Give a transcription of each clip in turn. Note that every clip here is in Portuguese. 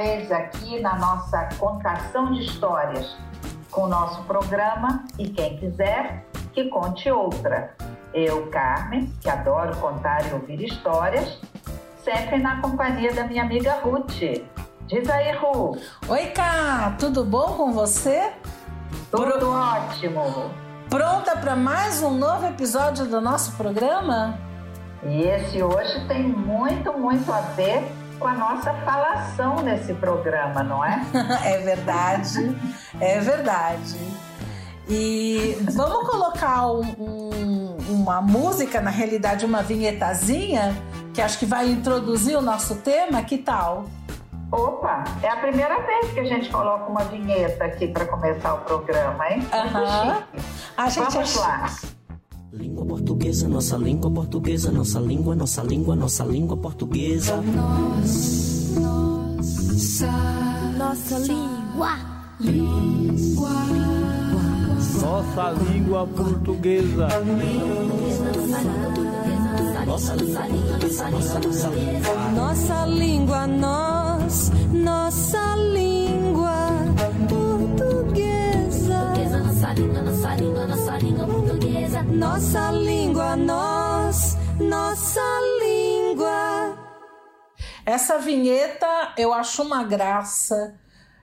Vez aqui na nossa contação de histórias com o nosso programa e quem quiser que conte outra. Eu, Carmen, que adoro contar e ouvir histórias, sempre na companhia da minha amiga Ruth. Diz aí, Ru. Oi, Cá, tudo bom com você? Tudo Pro... ótimo. Pronta para mais um novo episódio do nosso programa? E esse hoje tem muito, muito a ver com a nossa falação nesse programa, não é? é verdade, é verdade. E vamos colocar um, um, uma música, na realidade, uma vinhetazinha, que acho que vai introduzir o nosso tema, que tal? Opa, é a primeira vez que a gente coloca uma vinheta aqui para começar o programa, hein? Aham. A gente Vamos lá. Língua portuguesa, nossa língua portuguesa, nossa língua, nossa língua, nossa língua portuguesa. Nossa, nossa língua. Língua. Nossa língua portuguesa. Nossa língua portuguesa, nossa, nossa língua. Nossa língua, nós, nossa língua portuguesa. Nossa língua, nossa língua, nossa língua portuguesa. Nossa língua, nós, nossa língua. Essa vinheta eu acho uma graça.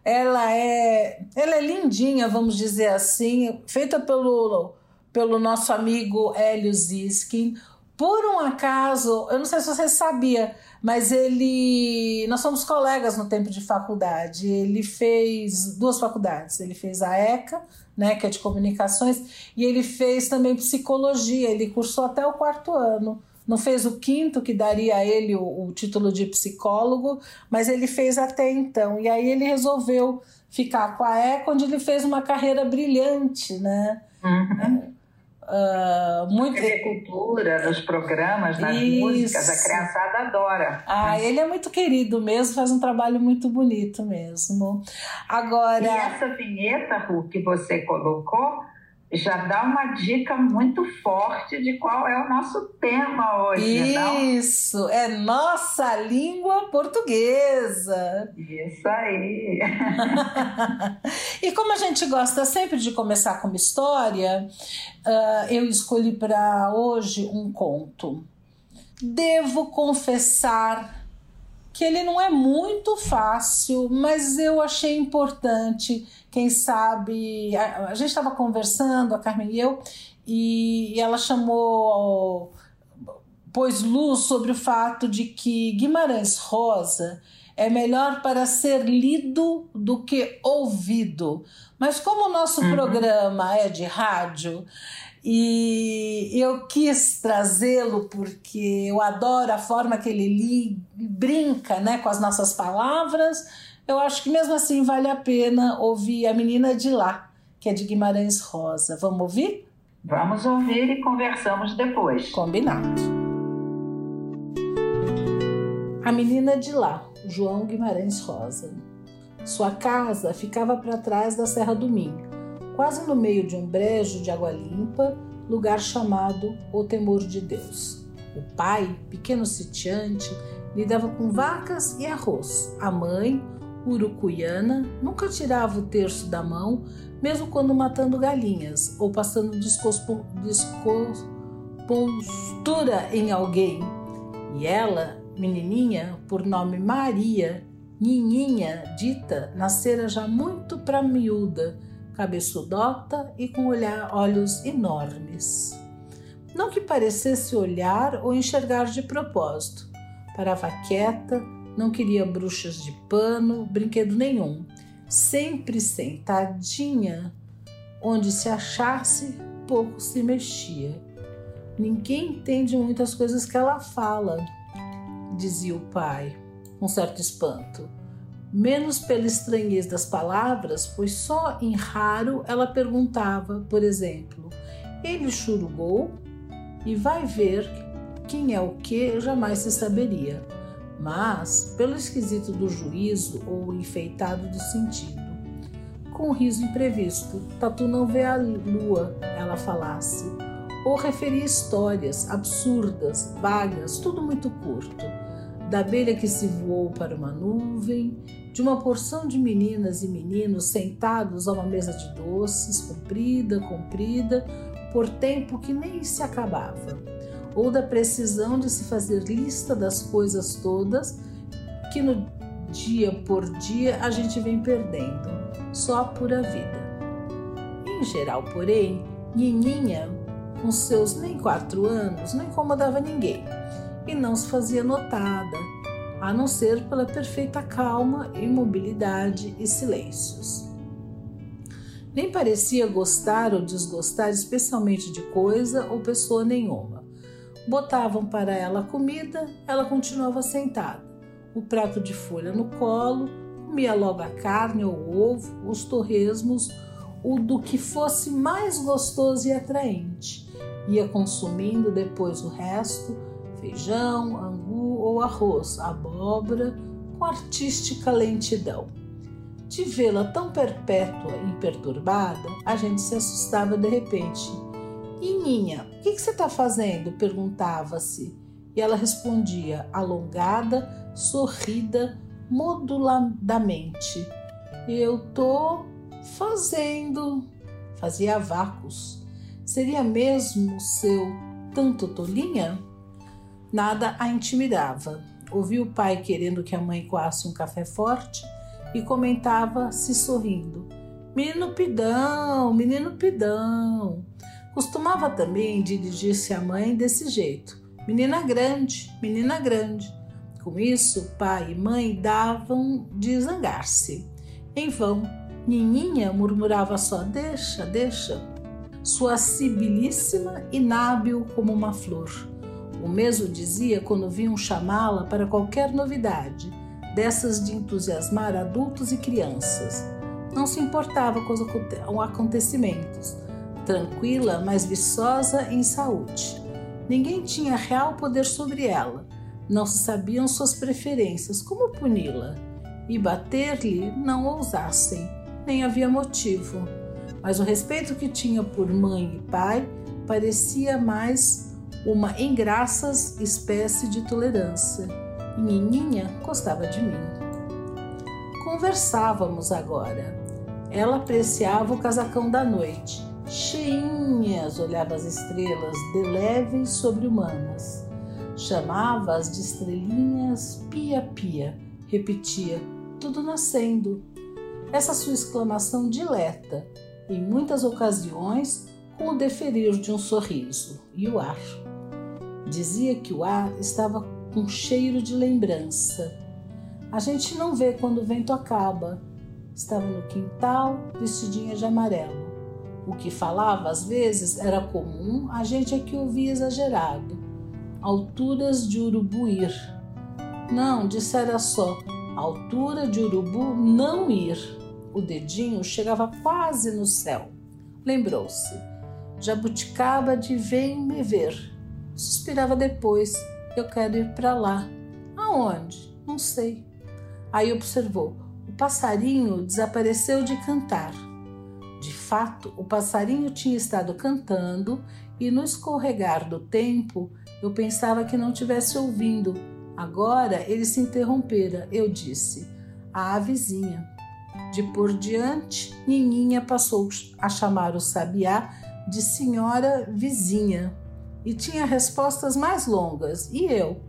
Ela é, ela é lindinha, vamos dizer assim, feita pelo, pelo nosso amigo Hélio Ziskin. Por um acaso, eu não sei se você sabia, mas ele. Nós somos colegas no tempo de faculdade. Ele fez duas faculdades. Ele fez a ECA, né, que é de comunicações, e ele fez também psicologia. Ele cursou até o quarto ano. Não fez o quinto, que daria a ele o, o título de psicólogo, mas ele fez até então. E aí ele resolveu ficar com a ECA, onde ele fez uma carreira brilhante, né? Uhum. Uh, muito cultura nos programas, nas Isso. músicas, a criançada adora. Ah, ele é muito querido mesmo, faz um trabalho muito bonito mesmo. Agora. E essa vinheta, Ru, que você colocou, já dá uma dica muito forte de qual é o nosso tema hoje, não? Isso, é nossa língua portuguesa. Isso aí. e como a gente gosta sempre de começar com uma história, uh, eu escolhi para hoje um conto. Devo confessar que ele não é muito fácil, mas eu achei importante. Quem sabe. A, a gente estava conversando, a Carmen e eu, e, e ela chamou. pôs luz sobre o fato de que Guimarães Rosa é melhor para ser lido do que ouvido. Mas como o nosso uhum. programa é de rádio, e eu quis trazê-lo porque eu adoro a forma que ele li, brinca né, com as nossas palavras. Eu acho que mesmo assim vale a pena ouvir A Menina de Lá, que é de Guimarães Rosa. Vamos ouvir? Vamos ouvir e conversamos depois. Combinado. A Menina de Lá, João Guimarães Rosa. Sua casa ficava para trás da Serra do Minho quase no meio de um brejo de água limpa, lugar chamado O Temor de Deus. O pai, pequeno sitiante, lidava com vacas e arroz. A mãe, urucuiana, nunca tirava o terço da mão, mesmo quando matando galinhas ou passando descompostura em alguém. E ela, menininha, por nome Maria, Nininha, dita, nascera já muito para miúda, cabeçudota e com olhar, olhos enormes. Não que parecesse olhar ou enxergar de propósito. Parava quieta, não queria bruxas de pano, brinquedo nenhum. Sempre sentadinha, onde se achasse, pouco se mexia. Ninguém entende muitas coisas que ela fala, dizia o pai, com certo espanto. Menos pela estranheza das palavras, pois só em raro ela perguntava, por exemplo, ele churugou? E vai ver quem é o que jamais se saberia, mas pelo esquisito do juízo ou enfeitado do sentido. Com um riso imprevisto, Tatu não vê a lua, ela falasse ou referia histórias absurdas, vagas, tudo muito curto. Da abelha que se voou para uma nuvem, de uma porção de meninas e meninos sentados a uma mesa de doces, comprida, comprida, por tempo que nem se acabava, ou da precisão de se fazer lista das coisas todas que no dia por dia a gente vem perdendo, só por a vida. Em geral, porém, Nininha com seus nem quatro anos, não incomodava ninguém e não se fazia notada, a não ser pela perfeita calma, imobilidade e silêncios. Nem parecia gostar ou desgostar especialmente de coisa ou pessoa nenhuma. Botavam para ela a comida, ela continuava sentada, o prato de folha no colo, comia logo a carne ou o ovo, os torresmos, o do que fosse mais gostoso e atraente Ia consumindo depois o resto, feijão, angu ou arroz, abóbora, com artística lentidão. De vê-la tão perpétua e imperturbada, a gente se assustava de repente. Nininha, o que, que você está fazendo? perguntava-se. E ela respondia, alongada, sorrida, moduladamente. Eu tô fazendo. Fazia vácuos. Seria mesmo seu tanto tolinha? Nada a intimidava. Ouvia o pai querendo que a mãe coasse um café forte e comentava, se sorrindo: Menino pidão, menino pidão. Costumava também dirigir-se à mãe desse jeito: Menina grande, menina grande. Com isso, pai e mãe davam de zangar-se. Em vão, Nininha murmurava só: Deixa, deixa sua sibilíssima inábil como uma flor. O mesmo dizia quando vinham chamá-la para qualquer novidade, dessas de entusiasmar adultos e crianças. Não se importava com os acontecimentos, tranquila, mas viçosa em saúde. Ninguém tinha real poder sobre ela. Não se sabiam suas preferências, como puni-la? E bater-lhe não ousassem, nem havia motivo mas o respeito que tinha por mãe e pai parecia mais uma engraças espécie de tolerância. E gostava de mim. Conversávamos agora. Ela apreciava o casacão da noite. Cheinhas olhava as estrelas, de leves sobre-humanas. Chamava-as de estrelinhas pia-pia. Repetia, tudo nascendo. Essa sua exclamação dileta em muitas ocasiões com o deferir de um sorriso e o ar. Dizia que o ar estava com cheiro de lembrança. A gente não vê quando o vento acaba. Estava no quintal, vestidinha de amarelo. O que falava às vezes era comum, a gente é que ouvia exagerado. Alturas de urubu ir. Não, dissera só, altura de urubu não ir. O dedinho chegava quase no céu. Lembrou-se. Jabuticaba de vem me ver. Suspirava depois. Eu quero ir para lá. Aonde? Não sei. Aí observou. O passarinho desapareceu de cantar. De fato, o passarinho tinha estado cantando e no escorregar do tempo eu pensava que não tivesse ouvindo. Agora ele se interrompera. Eu disse: A avezinha. De por diante, Nininha passou a chamar o sabiá de senhora vizinha e tinha respostas mais longas. E eu?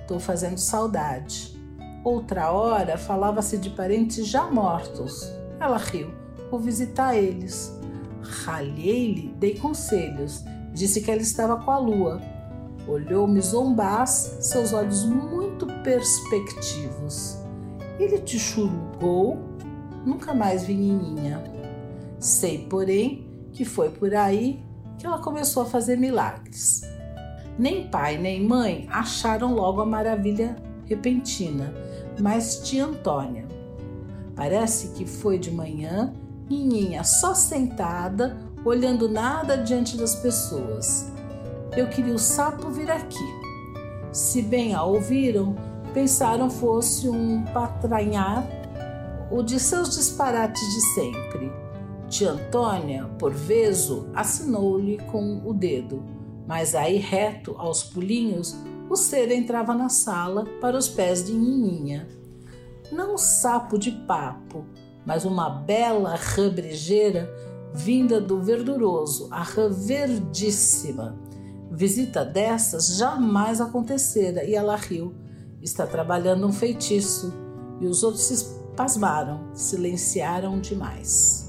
Estou fazendo saudade. Outra hora falava-se de parentes já mortos. Ela riu. Vou visitar eles. Ralhei-lhe, dei conselhos. Disse que ela estava com a lua. Olhou-me zombás, seus olhos muito perspectivos. Ele te chulgou nunca mais vi Nininha. Sei, porém, que foi por aí que ela começou a fazer milagres. Nem pai nem mãe acharam logo a maravilha repentina, mas tia Antônia. Parece que foi de manhã, Nininha só sentada, olhando nada diante das pessoas. Eu queria o sapo vir aqui. Se bem a ouviram, pensaram fosse um patranhar o de seus disparates de sempre. Tia Antônia, por vezo, assinou-lhe com o dedo, mas aí reto, aos pulinhos, o ser entrava na sala para os pés de Nininha. Não sapo de papo, mas uma bela rã brejeira vinda do verduroso, a rã verdíssima. Visita dessas jamais acontecera e ela riu. Está trabalhando um feitiço. E os outros se pasmaram, silenciaram demais.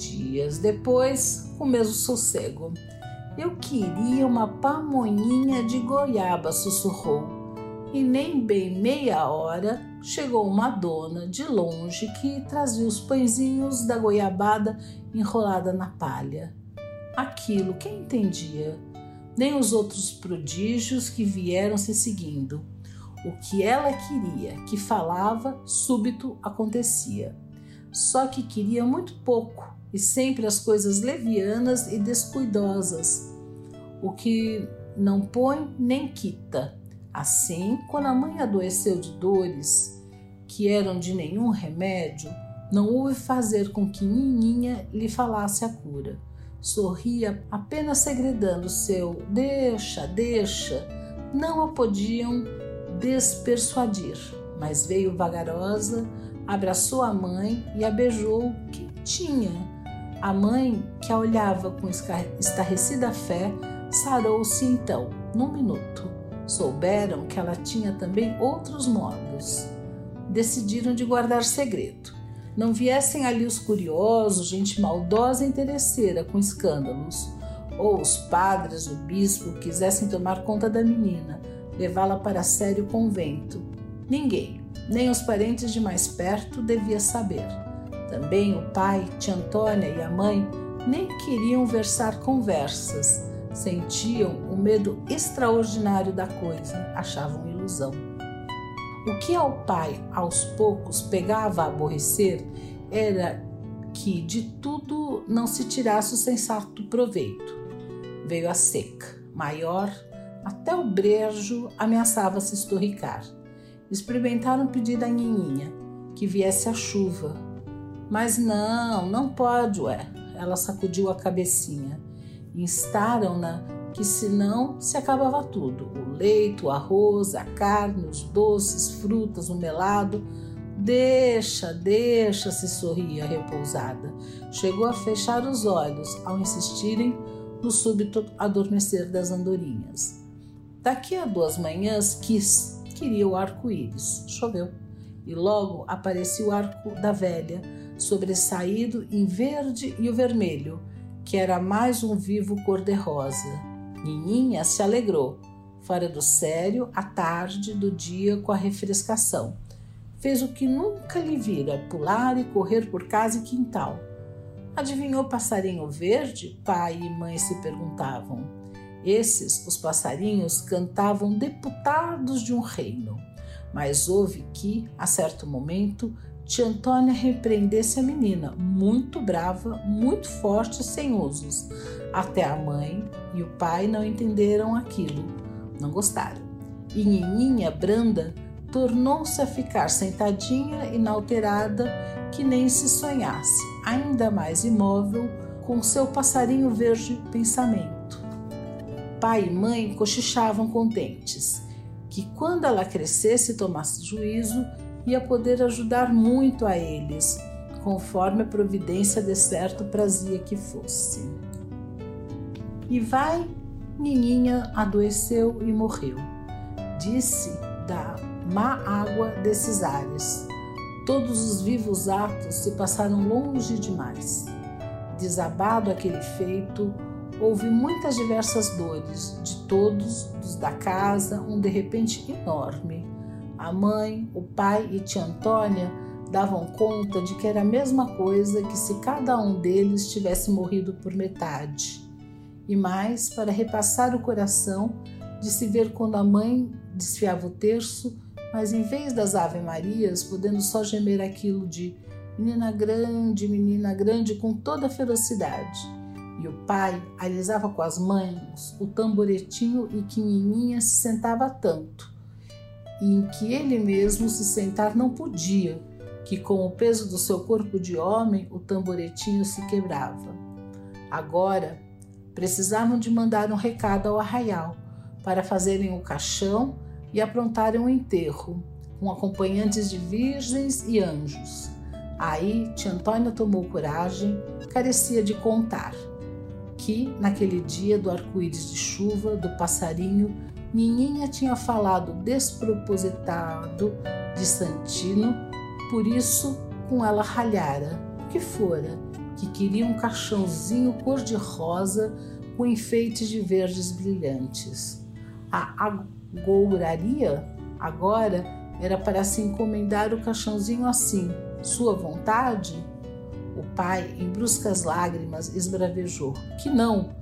Dias depois, o mesmo sossego. Eu queria uma pamonhinha de goiaba, sussurrou. E nem bem meia hora chegou uma dona de longe que trazia os pãezinhos da goiabada enrolada na palha. Aquilo, quem entendia? Nem os outros prodígios que vieram se seguindo. O que ela queria, que falava, súbito acontecia. Só que queria muito pouco e sempre as coisas levianas e descuidosas. O que não põe nem quita. Assim, quando a mãe adoeceu de dores que eram de nenhum remédio, não houve fazer com que Nininha lhe falasse a cura. Sorria apenas segredando seu deixa, deixa. Não a podiam despersuadir, mas veio vagarosa, abraçou a mãe e a beijou quentinha. A mãe, que a olhava com estarrecida fé, sarou-se então, num minuto. Souberam que ela tinha também outros modos. Decidiram de guardar segredo. Não viessem ali os curiosos, gente maldosa e interesseira com escândalos, ou os padres, o bispo quisessem tomar conta da menina, levá-la para sério convento. Ninguém, nem os parentes de mais perto, devia saber. Também o pai, tia Antônia e a mãe nem queriam versar conversas, sentiam o medo extraordinário da coisa, achavam ilusão. O que ao pai aos poucos pegava a aborrecer era que de tudo não se tirasse o sensato proveito. Veio a seca, maior até o brejo ameaçava se estorricar. Experimentaram pedir à Nininha que viesse a chuva. Mas não, não pode, ué. Ela sacudiu a cabecinha. Instaram-na que senão se acabava tudo: o leite, o arroz, a carne, os doces, frutas, o melado. Deixa, deixa, se sorria repousada. Chegou a fechar os olhos ao insistirem no súbito adormecer das andorinhas. Daqui a duas manhãs quis, queria o arco-íris. Choveu. E logo apareceu o arco da velha, sobressaído em verde e o vermelho, que era mais um vivo cor-de-rosa. Nininha se alegrou, fora do sério, à tarde do dia com a refrescação. Fez o que nunca lhe vira, pular e correr por casa e quintal. Adivinhou passarinho verde? Pai e mãe se perguntavam. Esses, os passarinhos, cantavam deputados de um reino. Mas houve que, a certo momento, tia Antônia repreendesse a menina, muito brava, muito forte e sem usos. Até a mãe e o pai não entenderam aquilo, não gostaram. E Nininha, branda, tornou-se a ficar sentadinha, inalterada, que nem se sonhasse, ainda mais imóvel, com seu passarinho verde pensamento pai e mãe cochichavam contentes, que quando ela crescesse e tomasse juízo, ia poder ajudar muito a eles, conforme a providência de certo prazia que fosse. E vai, Nininha adoeceu e morreu. Disse da má água desses ares. Todos os vivos atos se passaram longe demais. Desabado aquele feito, houve muitas diversas dores, de todos, dos da casa, um de repente enorme. A mãe, o pai e tia Antônia davam conta de que era a mesma coisa que se cada um deles tivesse morrido por metade. e mais para repassar o coração de se ver quando a mãe desfiava o terço, mas em vez das Ave Marias, podendo só gemer aquilo de menina grande, menina grande, com toda a ferocidade. E o pai alisava com as mãos o tamboretinho em que Nininha se sentava tanto, e em que ele mesmo se sentar não podia, que com o peso do seu corpo de homem o tamboretinho se quebrava. Agora precisavam de mandar um recado ao arraial para fazerem o caixão e aprontarem o enterro, com acompanhantes de virgens e anjos. Aí tia Antônia tomou coragem, carecia de contar, que naquele dia do arco-íris de chuva, do passarinho, Nininha tinha falado despropositado de Santino, por isso com ela ralhara, o que fora, que queria um caixãozinho cor-de-rosa com enfeites de verdes brilhantes. A agouraria agora era para se encomendar o caixãozinho assim, sua vontade? O pai, em bruscas lágrimas, esbravejou: Que não!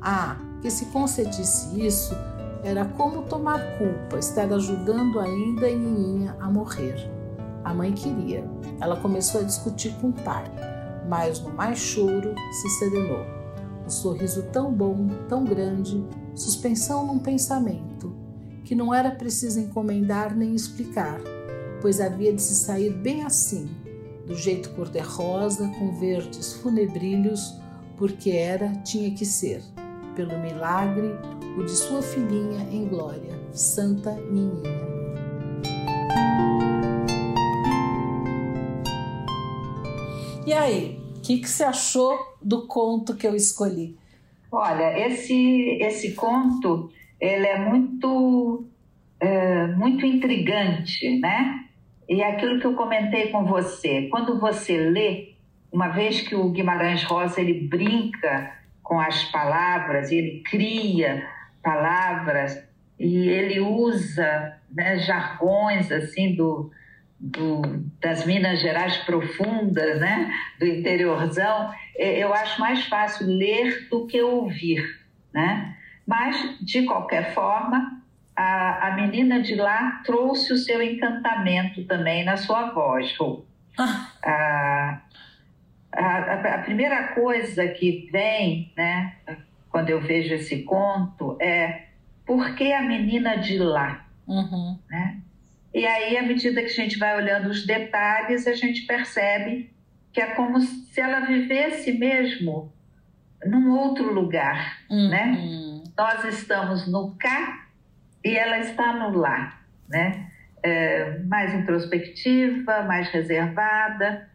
Ah, que se concedisse isso, era como tomar culpa, estar ajudando ainda a Nininha a morrer. A mãe queria. Ela começou a discutir com o pai, mas no mais choro se serenou. Um sorriso tão bom, tão grande, suspensão num pensamento, que não era preciso encomendar nem explicar, pois havia de se sair bem assim, do jeito cor-de-rosa, com verdes funebrilhos, porque era, tinha que ser, pelo milagre, o de sua filhinha em glória, Santa Nininha. E aí, o que, que você achou do conto que eu escolhi? Olha, esse, esse conto ele é muito, é, muito intrigante, né? E é aquilo que eu comentei com você, quando você lê, uma vez que o Guimarães Rosa ele brinca com as palavras, ele cria palavras e ele usa né, jargões assim do, do, das Minas Gerais profundas, né, do interiorzão, eu acho mais fácil ler do que ouvir, né? Mas de qualquer forma, a, a menina de lá trouxe o seu encantamento também na sua voz. Ah. A, a, a, primeira coisa que vem, né, quando eu vejo esse conto, é por que a menina de lá? Uhum. Né? E aí, à medida que a gente vai olhando os detalhes, a gente percebe que é como se ela vivesse mesmo num outro lugar, uhum. né? Nós estamos no cá e ela está no lá, né? É, mais introspectiva, mais reservada,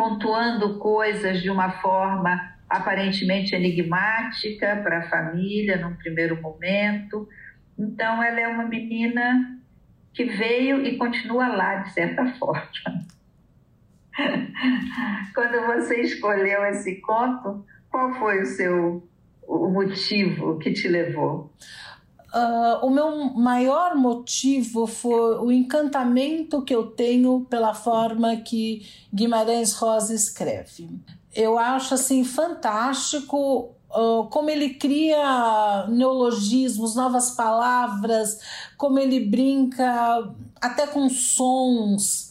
pontuando coisas de uma forma aparentemente enigmática para a família num primeiro momento. Então, ela é uma menina que veio e continua lá, de certa forma. Quando você escolheu esse conto, qual foi o seu o motivo que te levou? Uh, o meu maior motivo foi o encantamento que eu tenho pela forma que Guimarães Rosa escreve. Eu acho assim fantástico uh, como ele cria neologismos, novas palavras, como ele brinca até com sons.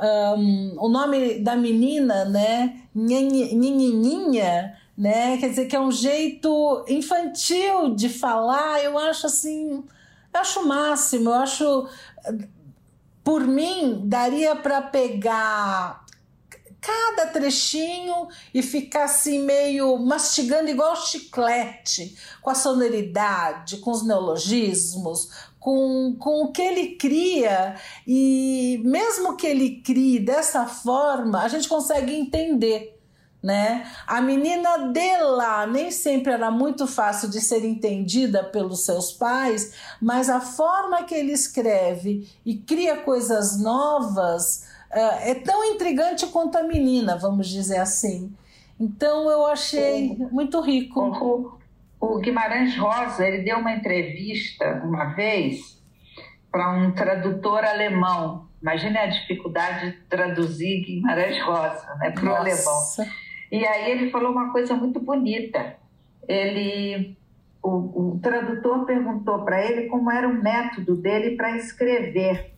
Um, o nome da menina, né, Nhinhinhinha, né? Quer dizer que é um jeito infantil de falar. Eu acho assim, eu acho o máximo. Eu acho, por mim, daria para pegar cada trechinho e ficar assim meio mastigando igual chiclete, com a sonoridade, com os neologismos, com, com o que ele cria. E mesmo que ele crie dessa forma, a gente consegue entender né? A menina dela nem sempre era muito fácil de ser entendida pelos seus pais, mas a forma que ele escreve e cria coisas novas uh, é tão intrigante quanto a menina, vamos dizer assim. Então eu achei o, muito rico. O, o Guimarães Rosa ele deu uma entrevista uma vez para um tradutor alemão. Imagine a dificuldade de traduzir Guimarães Rosa né, para o alemão. E aí ele falou uma coisa muito bonita. Ele o, o tradutor perguntou para ele como era o método dele para escrever.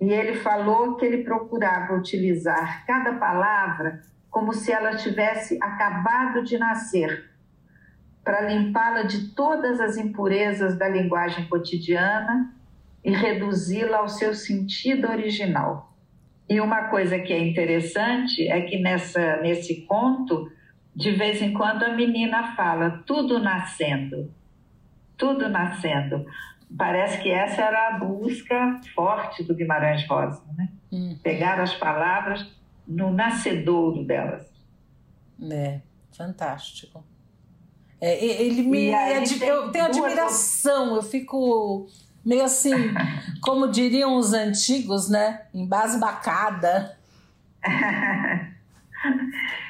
E ele falou que ele procurava utilizar cada palavra como se ela tivesse acabado de nascer, para limpá-la de todas as impurezas da linguagem cotidiana e reduzi-la ao seu sentido original. E uma coisa que é interessante é que nessa, nesse conto, de vez em quando a menina fala, tudo nascendo, tudo nascendo. Parece que essa era a busca forte do Guimarães Rosa, né? Uhum. Pegar as palavras no nascedouro delas. É, fantástico. É, ele me. Aí tem eu tenho admiração, eu fico meio assim, como diriam os antigos, né? Embasbacada.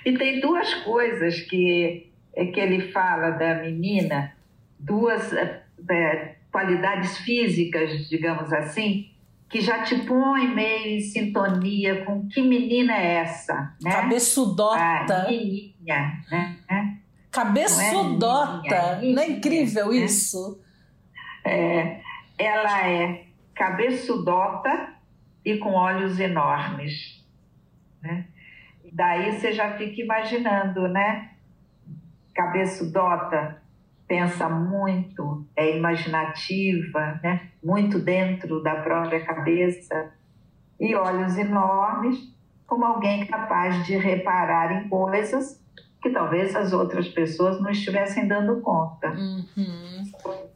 E tem duas coisas que, é que ele fala da menina, duas é, é, qualidades físicas, digamos assim, que já te põem meio em sintonia com que menina é essa, né? Cabeçudota. A menininha, né? Cabeçudota. Não é Não é incrível né? isso? É, ela é cabeçudota e com olhos enormes. Né? Daí você já fica imaginando, né? Cabeçudota pensa muito, é imaginativa, né? muito dentro da própria cabeça, e olhos enormes, como alguém capaz de reparar em coisas que talvez as outras pessoas não estivessem dando conta. Uhum.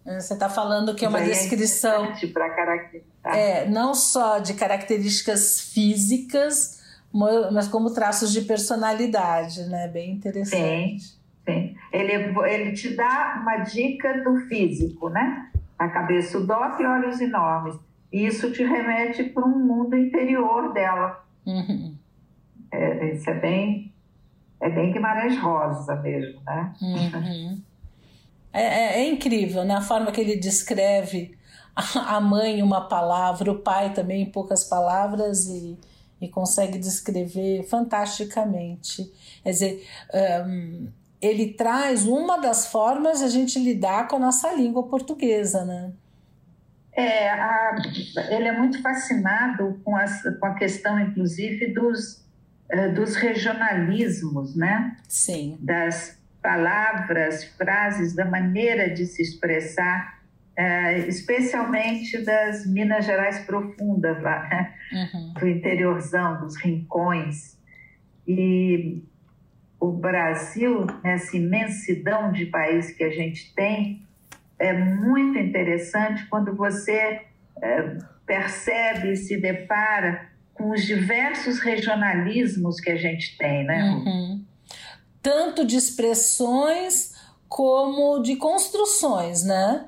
Você está falando que é uma aí descrição para caracterizar. é, não só de características físicas, mas como traços de personalidade, né? Bem interessante. Sim. Ele, ele te dá uma dica do físico, né? A cabeça dota e olhos enormes. E isso te remete para um mundo interior dela. Uhum. É, isso é bem, é bem Guimarães Rosa mesmo, né? Uhum. É, é- é incrível, né? A forma que ele descreve a a mãe em uma palavra, o pai também em poucas palavras e, e consegue descrever fantasticamente. Quer dizer, hum, ele traz uma das formas de a gente lidar com a nossa língua portuguesa, né? É, a- ele é muito fascinado com, as, com a questão, inclusive, dos, dos regionalismos, né? Sim. das palavras, frases, da maneira de se expressar, eh, especialmente das Minas Gerais profundas, lá, né? Uhum. do interiorzão, dos rincões. E o Brasil, nessa imensidão de país que a gente tem, é muito interessante quando você eh, percebe e se depara com os diversos regionalismos que a gente tem, né? Uhum. Tanto de expressões como de construções, né?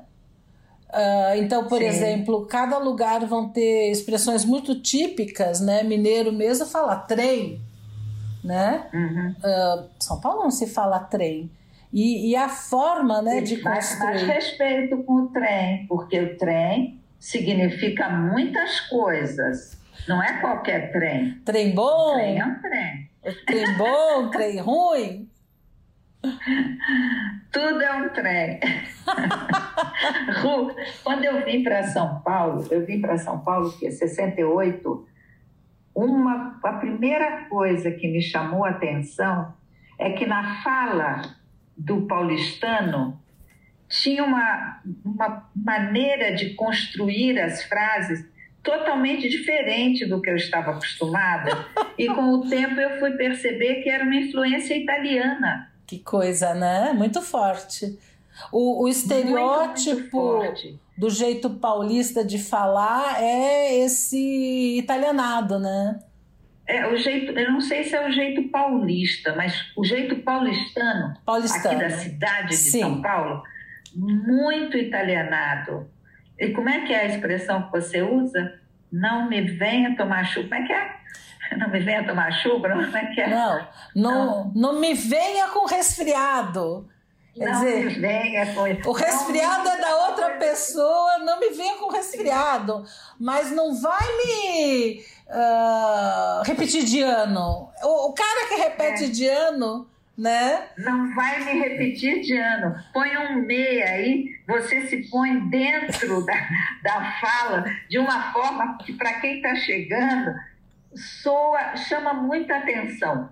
Ah, então, por Sim. exemplo, cada lugar vão ter expressões muito típicas, né? Mineiro mesmo fala trem, né? Uhum. Ah, São Paulo não se fala trem. E, e a forma né, de Mas mais construir. respeito com o trem, porque o trem significa muitas coisas. Não é qualquer trem. Trem bom, trem é um trem. trem bom, trem ruim. Tudo é um trem. Ru, Quando eu vim para São Paulo, eu vim para São Paulo que é 68, uma, a primeira coisa que me chamou a atenção é que na fala do paulistano tinha uma, uma maneira de construir as frases totalmente diferente do que eu estava acostumada. E com o tempo eu fui perceber que era uma influência italiana. Que coisa, né? Muito forte. O, o Muito, estereótipo muito forte. do jeito paulista de falar é esse italianado, né? É, o jeito, eu não sei se é o jeito paulista, mas o jeito paulistano, Paulistano. aqui da cidade de Sim. São Paulo, muito italianado. E como é que é a expressão que você usa? Não me venha tomar chuva. Como é que é? Não me venha tomar chuva? Como é que é? Não, não, não me venha com resfriado. Quer Não dizer, me venha com O resfriado Não é da outra pessoa, não me venha com resfriado, mas não vai me ah, repetir de ano. O, o cara que repete É. de ano, né? Não vai me repetir de ano. Põe um meia aí, você se põe dentro da, da fala de uma forma que, para quem está chegando, soa, chama muita atenção.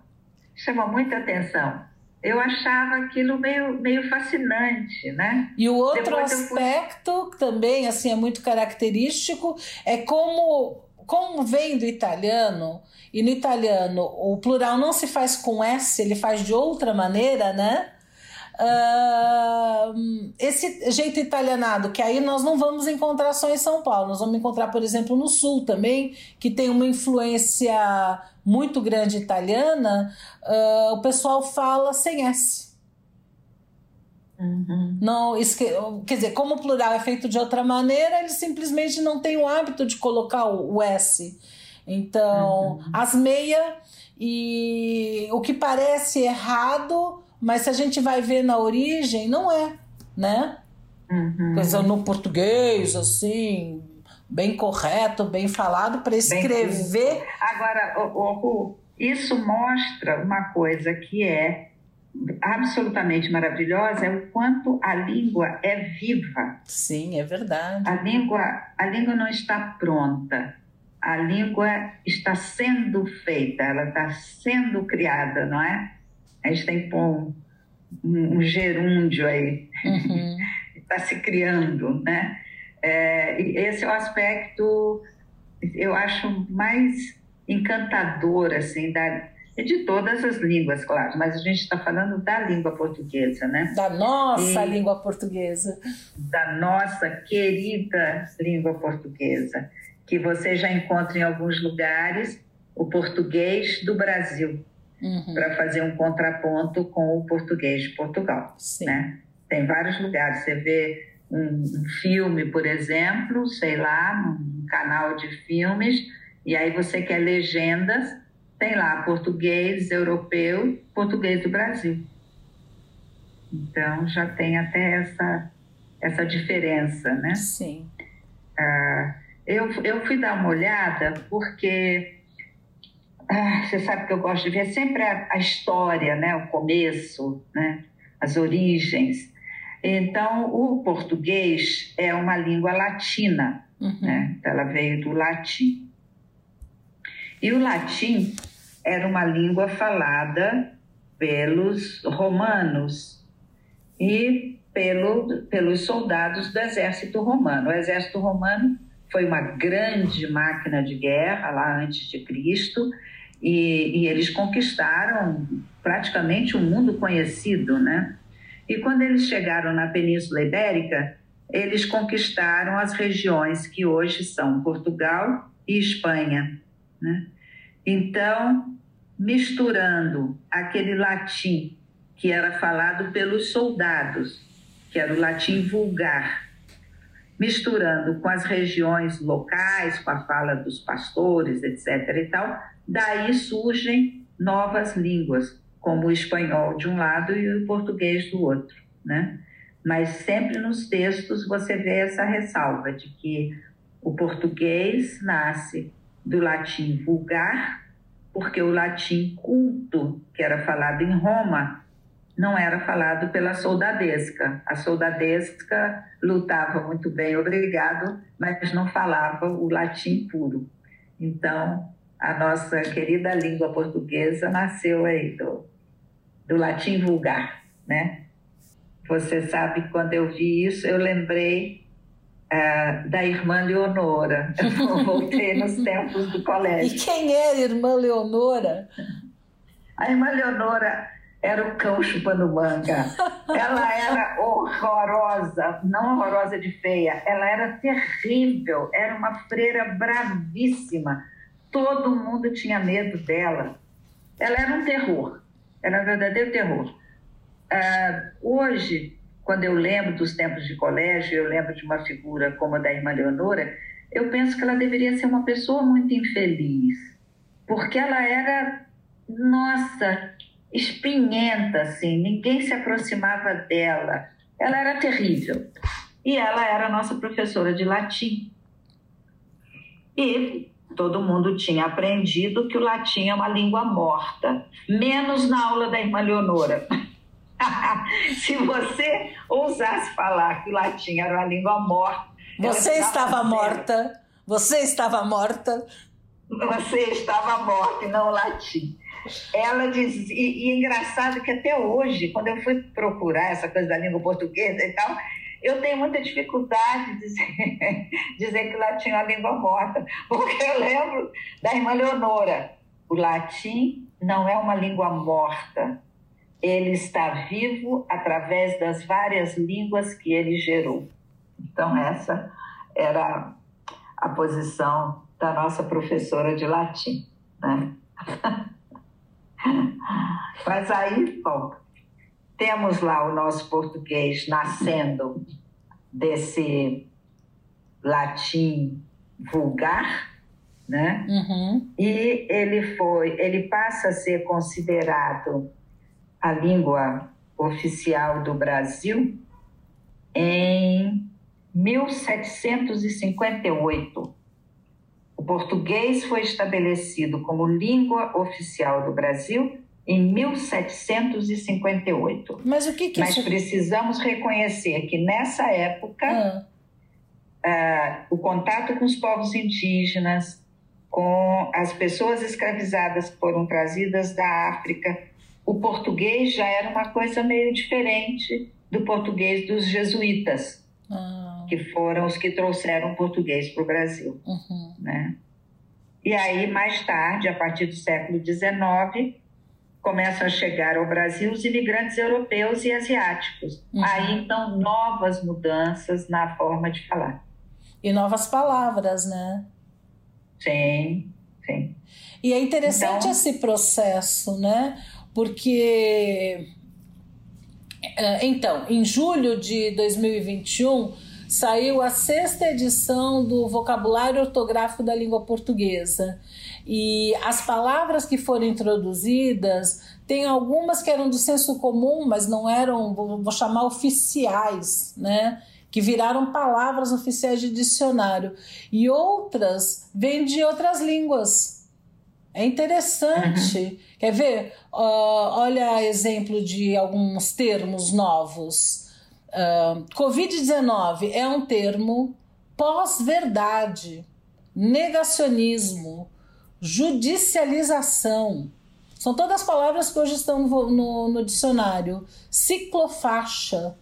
Chama muita atenção. Eu achava aquilo meio, meio fascinante, né? E o outro Depois fui- aspecto que também assim é muito característico é como como vem do italiano e no italiano o plural não se faz com s, ele faz de outra maneira, né? Ah, esse jeito italianado, que aí nós não vamos encontrar só em São Paulo, nós vamos encontrar, por exemplo, no Sul também, que tem uma influência muito grande italiana, ah, o pessoal fala sem S. Não, esque... quer dizer, como o plural é feito de outra maneira, eles simplesmente não têm o hábito de colocar o, o S. Então, as meia e o que parece errado, mas se a gente vai ver na origem, não é, né? Uhum. Coisa no português, assim, bem correto, bem falado, para escrever. Agora, o, o- o- isso mostra uma coisa que é absolutamente maravilhosa, é o quanto a língua é viva. Sim, é verdade. A língua, a língua não está pronta. A língua está sendo feita, ela está sendo criada, não é? A gente tem que pôr um, um gerúndio aí, Uhum. está se criando, né? É, esse é o aspecto, eu acho, mais encantador, assim, da, de todas as línguas, claro, mas a gente está falando da língua portuguesa, né? Da nossa E- língua portuguesa. da nossa querida língua portuguesa, que você já encontra em alguns lugares o português do Brasil, Uhum. para fazer um contraponto com o português de Portugal. Sim. Né? Tem vários lugares, você vê um, um filme, por exemplo, sei lá, num canal de filmes, e aí você quer legendas, tem lá português europeu, português do Brasil. Então já tem até essa, essa diferença, né? Sim. Ah, eu, eu fui dar uma olhada porque ah, você sabe que eu gosto de ver sempre a, a história, né? o começo, né? as origens. Então, o português é uma língua latina, Uhum. né? Ela veio do latim. E o latim era uma língua falada pelos romanos e pelo, pelos soldados do exército romano. O exército romano foi uma grande máquina de guerra lá antes de Cristo e, e eles conquistaram praticamente o mundo conhecido, né? E quando eles chegaram na Península Ibérica, eles conquistaram as regiões que hoje são Portugal e Espanha, né? Então, misturando aquele latim que era falado pelos soldados, que era o latim vulgar, misturando com as regiões locais, com a fala dos pastores, etc. e tal, daí surgem novas línguas, como o espanhol de um lado e o português do outro, né? Mas sempre nos textos você vê essa ressalva de que o português nasce do latim vulgar, porque o latim culto, que era falado em Roma, não era falado pela soldadesca. A soldadesca lutava muito bem, obrigado, mas não falava o latim puro. Então, a nossa querida língua portuguesa nasceu aí do, do latim vulgar, né? Você sabe, quando eu vi isso, eu lembrei ah, da irmã Leonora. Eu voltei nos tempos do E colégio. quem era a irmã Leonora? A irmã Leonora era o cão chupando manga. Ela era horrorosa, não horrorosa de feia, ela era terrível, era uma freira bravíssima. Todo mundo tinha medo dela. Ela era um terror, era um verdadeiro terror. Ah, hoje, quando eu lembro dos tempos de colégio, eu lembro de uma figura como a da irmã Leonora, eu penso que ela deveria ser uma pessoa muito infeliz, porque ela era, nossa, espinhenta, assim, ninguém se aproximava dela. Ela era terrível. E ela era nossa professora de latim. E todo mundo tinha aprendido que o latim é uma língua morta, menos na aula da irmã Leonora. Se você ousasse falar que o latim era uma língua morta. Você estava morta. Você estava morta. Você estava morta e não o latim. Ela diz, e, e engraçado que até hoje, quando eu fui procurar essa coisa da língua portuguesa e tal, eu tenho muita dificuldade de dizer, dizer que o latim é uma língua morta, porque eu lembro da irmã Leonora. O latim não é uma língua morta, ele está vivo através das várias línguas que ele gerou. Então, essa era a posição da nossa professora de latim. Né? Mas aí, bom, temos lá o nosso português nascendo desse latim vulgar, né? Uhum. E ele foi, ele passa a ser considerado a língua oficial do Brasil em 1758. O português foi estabelecido como língua oficial do Brasil em 1758. Mas o que, que Mas isso... precisamos reconhecer que nessa época Ah, ah, o contato com os povos indígenas, com as pessoas escravizadas que foram trazidas da África, o português já era uma coisa meio diferente do português dos jesuítas, ah, que foram os que trouxeram o português para o Brasil. uhum. Né? E aí, mais tarde, a partir do século XIX, começam a chegar ao Brasil os imigrantes europeus e asiáticos. Uhum. Aí, então, novas mudanças na forma de falar. E novas palavras, né? Sim, sim. E é interessante Então- esse processo, né? Porque. eh, Então, em julho de 2021, saiu a sexta edição do Vocabulário Ortográfico da Língua Portuguesa. E as palavras que foram introduzidas, tem algumas que eram do senso comum, mas não eram, vou chamar oficiais, né? Que viraram palavras oficiais de dicionário. E outras vêm de outras línguas. É interessante. Quer ver? Ó, olha exemplo de alguns termos novos. Ah, Covid-19 é um termo pós-verdade, negacionismo, judicialização. São todas palavras que hoje estão no, no- no dicionário. Ciclofaixa.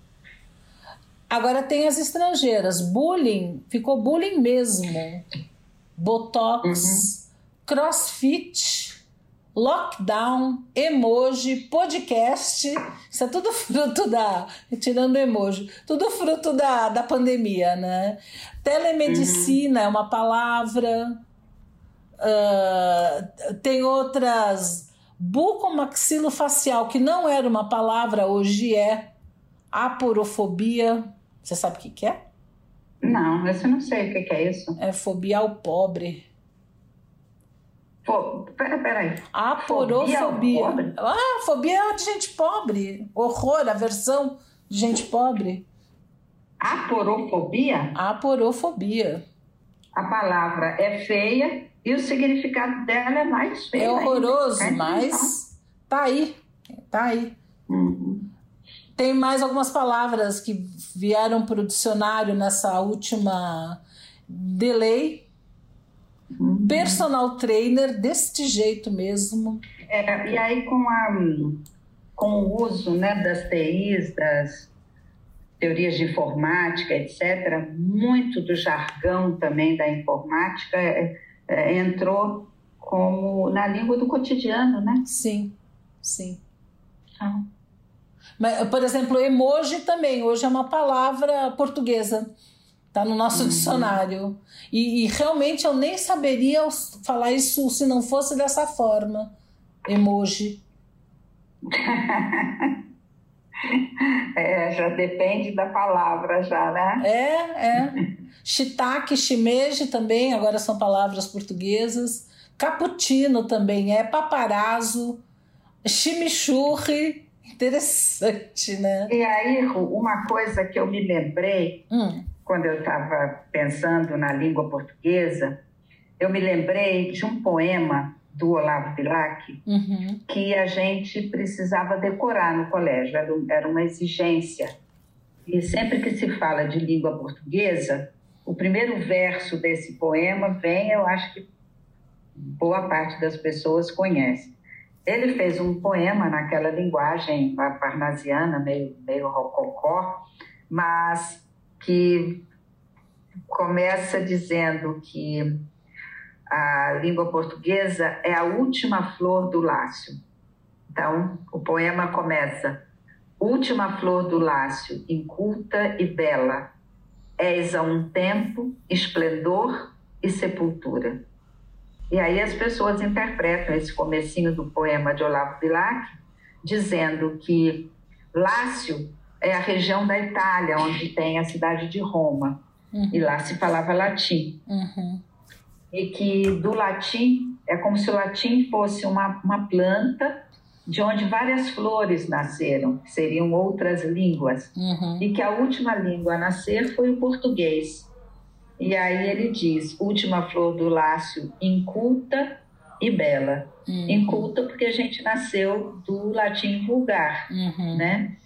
Agora tem as estrangeiras. Bullying, ficou bullying mesmo. Botox, crossfit, lockdown, emoji, podcast. Isso é tudo fruto da. Tirando emoji, tudo fruto da, da pandemia, né? Telemedicina é uma palavra. Ah, tem outras. Bucomaxilofacial, que não era uma palavra, hoje é. Aporofobia. Você sabe o que, que é? Não, esse eu não sei o que, que é isso. É fobia ao pobre. Pô, pera, peraí. Aporofobia. Fobia? Ah, fobia de gente pobre. Horror, aversão de gente pobre. Aporofobia? Aporofobia. A palavra é feia e o significado dela é mais feio. É ainda. horroroso, Presta mas tá aí. Tá aí. Uhum. Tem mais algumas palavras que vieram para o dicionário nessa última delay. Personal trainer, deste jeito mesmo. É, e aí, com, a, com o uso né, das TIs, das teorias de informática, etc., muito do jargão também da informática é, é, entrou como na língua do cotidiano, né? Sim, sim. Então, Mas, por exemplo, emoji também, hoje é uma palavra portuguesa. Está no nosso dicionário. E, e realmente eu nem saberia falar isso se não fosse dessa forma. Emoji. é, já depende da palavra, já, né? É, é. Shiitake, shimeji também, agora são palavras portuguesas. Cappuccino também é. Paparazzo. Chimichurri. Interessante, né? E aí, uma coisa que eu me lembrei Hum, quando eu estava pensando na língua portuguesa eu me lembrei de um poema do Olavo Bilac Uhum. que a gente precisava decorar no colégio, era, um- era uma exigência. E sempre que se fala de língua portuguesa, o primeiro verso desse poema vem, eu acho que boa parte das pessoas conhece. Ele fez um poema naquela linguagem parnasiana, meio, meio rococó, mas que começa dizendo que a língua portuguesa é a última flor do lácio. Então, o poema começa: Última flor do lácio, inculta e bela, és a um tempo esplendor e sepultura. E aí as pessoas interpretam esse comecinho do poema de Olavo Bilac, dizendo que Lácio é a região da Itália, onde tem a cidade de Roma, e lá se falava latim Uhum. e que do latim é como se o latim fosse uma, uma planta de onde várias flores nasceram, que seriam outras línguas, Uhum. e que a última língua a nascer foi o português. E aí ele diz: última flor do lácio, inculta e bela. Uhum. Inculta porque a gente nasceu do latim vulgar Uhum. né?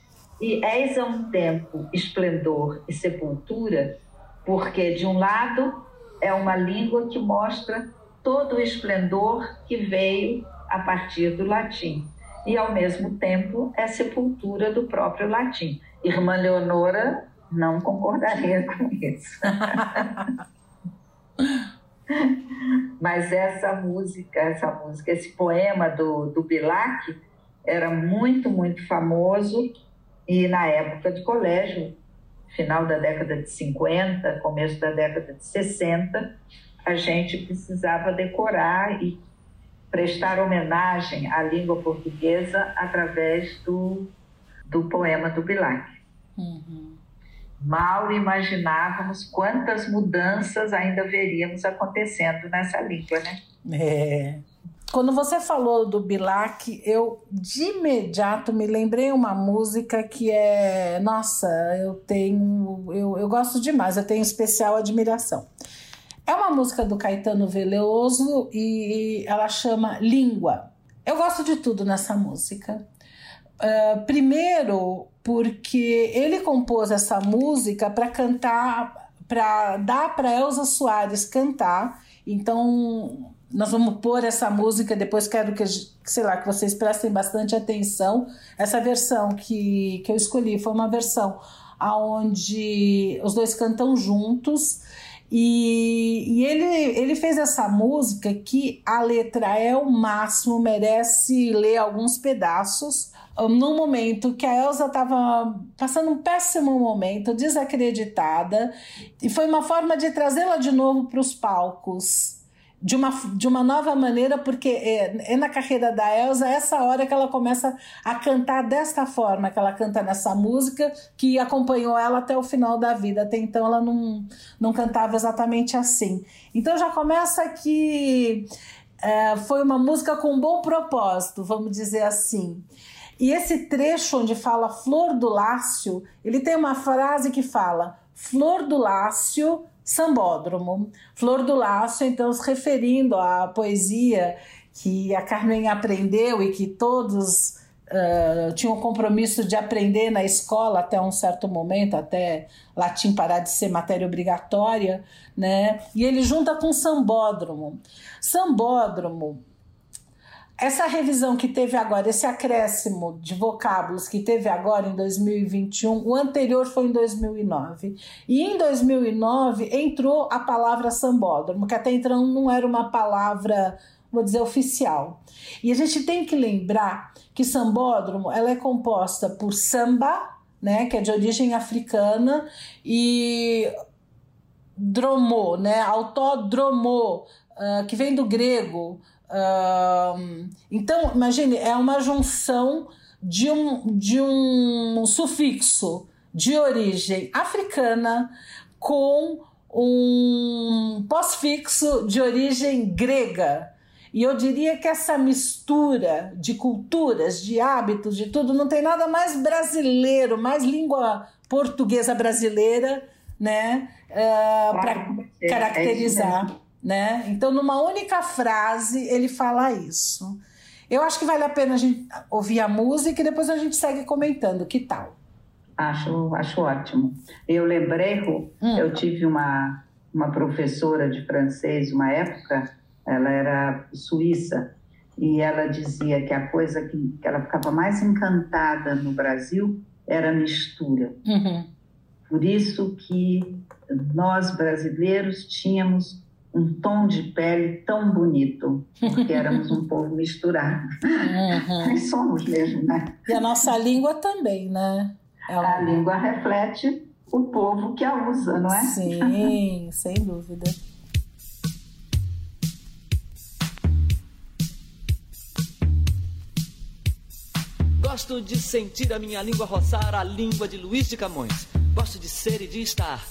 E és a um tempo esplendor e sepultura, porque de um lado é uma língua que mostra todo o esplendor que veio a partir do latim, e ao mesmo tempo é sepultura do próprio latim. Irmã Leonora não concordaria com isso. Mas essa música, essa música, esse poema do, do Bilac era muito, muito famoso e na época de colégio, final da década de 50, começo da década de 60, a gente precisava decorar e prestar homenagem à língua portuguesa através do, do poema do Bilac. Uhum. Mal imaginávamos quantas mudanças ainda veríamos acontecendo nessa língua, né? É. Quando você falou do Bilac, eu de imediato me lembrei uma música que é. Nossa, eu tenho. Eu, eu gosto demais, eu tenho especial admiração. É uma música do Caetano Veloso e ela chama Língua. Eu gosto de tudo nessa música. Uh, primeiro, porque ele compôs essa música para cantar, para dar para Elza Soares cantar. Então, nós vamos pôr essa música, depois quero que, sei lá, que vocês prestem bastante atenção. Essa versão que, que eu escolhi foi uma versão onde os dois cantam juntos. E, e ele, ele fez essa música que a letra é o máximo, merece ler alguns pedaços. No momento que a Elsa estava passando um péssimo momento, desacreditada, e foi uma forma de trazê-la de novo para os palcos de uma, de uma nova maneira, porque é, é, na carreira da Elsa essa hora que ela começa a cantar desta forma, que ela canta nessa música, que acompanhou ela até o final da vida. Até então ela não, não cantava exatamente assim. Então já começa que é, foi uma música com bom propósito, vamos dizer assim. E esse trecho onde fala Flor do Lácio, ele tem uma frase que fala Flor do Lácio Sambódromo. Flor do Lácio, então, se referindo à poesia que a Carmen aprendeu e que todos uh, tinham o compromisso de aprender na escola até um certo momento, até latim parar de ser matéria obrigatória, né? E ele junta com sambódromo. Sambódromo essa revisão que teve agora, esse acréscimo de vocábulos que teve agora em 2021, o anterior foi em 2009. E em 2009 entrou a palavra sambódromo, que até então não era uma palavra, vou dizer, oficial. E a gente tem que lembrar que sambódromo ela é composta por samba, né, que é de origem africana, e dromô, né, autódromo, uh, que vem do grego, Uh, então, imagine, é uma junção de um, de um sufixo de origem africana com um pós-fixo de origem grega. E eu diria que essa mistura de culturas, de hábitos, de tudo, não tem nada mais brasileiro, mais língua portuguesa brasileira, né? Uh, para caracterizar. Né? Então, numa única frase, ele fala isso. Eu acho que vale a pena a gente ouvir a música e depois a gente segue comentando. Que tal? Acho, acho ótimo. Eu lembrei, Ru, Hum. eu tive uma, uma professora de francês, uma época, ela era suíça, e ela dizia que a coisa que, que ela ficava mais encantada no Brasil era a mistura. Uhum. Por isso que nós brasileiros tínhamos um tom de pele tão bonito, porque éramos um povo misturado. Uhum. Mas somos mesmo, né? E a nossa língua também, né? É um- A língua reflete o povo que a usa, não é? Sim, sem dúvida. Gosto de sentir a minha língua roçar a língua de Luiz de Camões. Gosto de ser e de estar.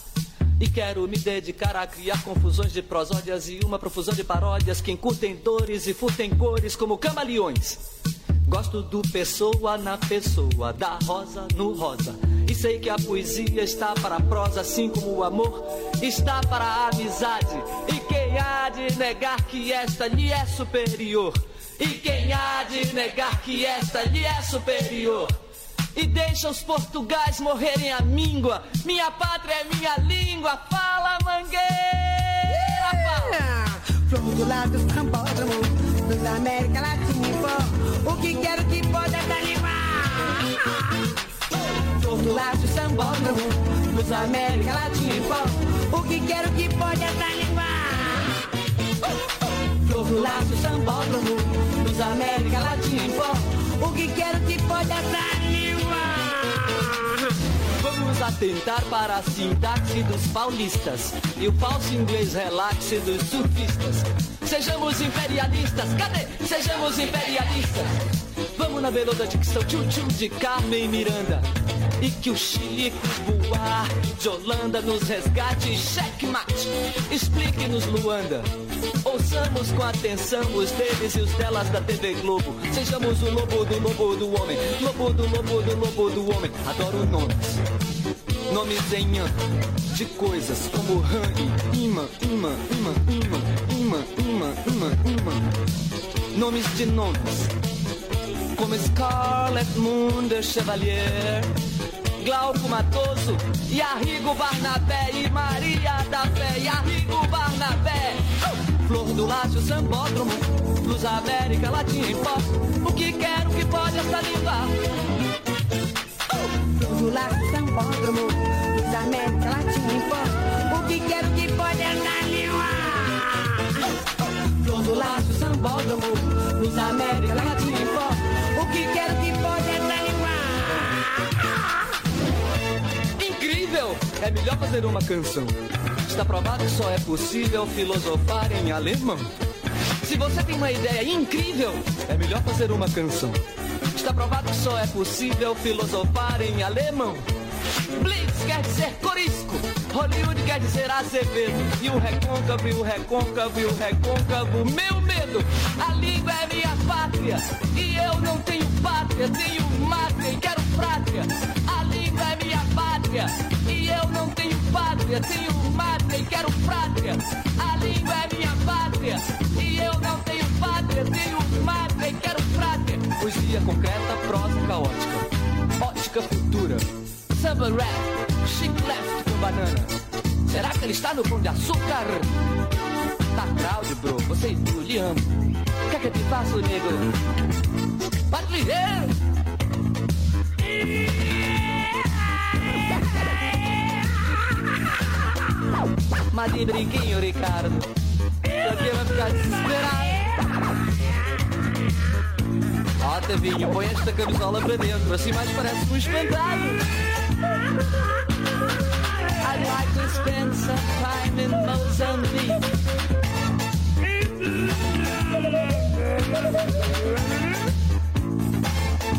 E quero me dedicar a criar confusões de prosódias e uma profusão de paródias que encurtem dores e furtem cores como camaleões. Gosto do pessoa na pessoa, da rosa no rosa. E sei que a poesia está para a prosa, assim como o amor está para a amizade. E quem há de negar que esta lhe é superior? E quem há de negar que esta lhe é superior? E deixa os portugais morrerem a míngua. Minha pátria é minha língua. Fala, mangueira! Flor do lado do sambódromo, dos América Latina, o que quero que pode. Flor do lado do sambódromo, dos América Latina, o que quero que pode desanimar. Flor do lado do sambódromo, dos América Latina, o que quero que pode desanimar. Vamos atentar para a sintaxe dos paulistas e o falso inglês relaxe dos surfistas. Sejamos imperialistas, cadê? Sejamos imperialistas. Vamos na veluda dicção tchum-tchum de Carmen Miranda. E que o Chico Buarque de Holanda nos resgate checkmate. Explique-nos, Luanda. Ouçamos com atenção os deles e os delas da TV Globo. Sejamos o lobo do lobo do homem. Lobo do lobo do lobo do homem. Adoro nomes. Nomes de coisas como rã imã, imã, imã, imã, imã, imã, imã, imã. Nomes de nomes como Scarlet Moon de Chevalier, Glauco Matoso Arrigo Barnabé e Maria da Fé Arrigo Barnabé. Flor do Lácio Sambódromo, Luz América Latina em pó. O que quero que pode essa língua? Do do sambódromo, dos América Latina, o que quero que pode desanimar. Flor do lado do sambódromo, dos América Latina, o que quero que pode desanimar. Incrível! É melhor fazer uma canção. Está provado que só é possível filosofar em alemão. Se você tem uma ideia incrível, é melhor fazer uma canção. Está provado que só é possível filosofar em alemão. Blitz quer dizer corisco, Hollywood quer dizer Azevedo. E o recôncavo, e o recôncavo, e o recôncavo, meu medo. A língua é minha pátria, e eu não tenho pátria, tenho mátria e quero frátria. A língua é minha pátria, e eu não tenho pátria, tenho mátria e quero frátria. A língua é minha pátria, e eu não tenho pátria, tenho Poesia concreta, prosa caótica. Ótica futura. Samba rap, chic left com banana. Será que ele está no pão de açúcar? Tá crowd, bro, você e lhe amo. O que é que eu te faço, nego? Pode ligar! Mas de brinquinho, Ricardo. Porque vai ficar desesperado. Põe esta camisola para dentro, assim mais parece um espantalho. I'd like to spend some time in Mozambique.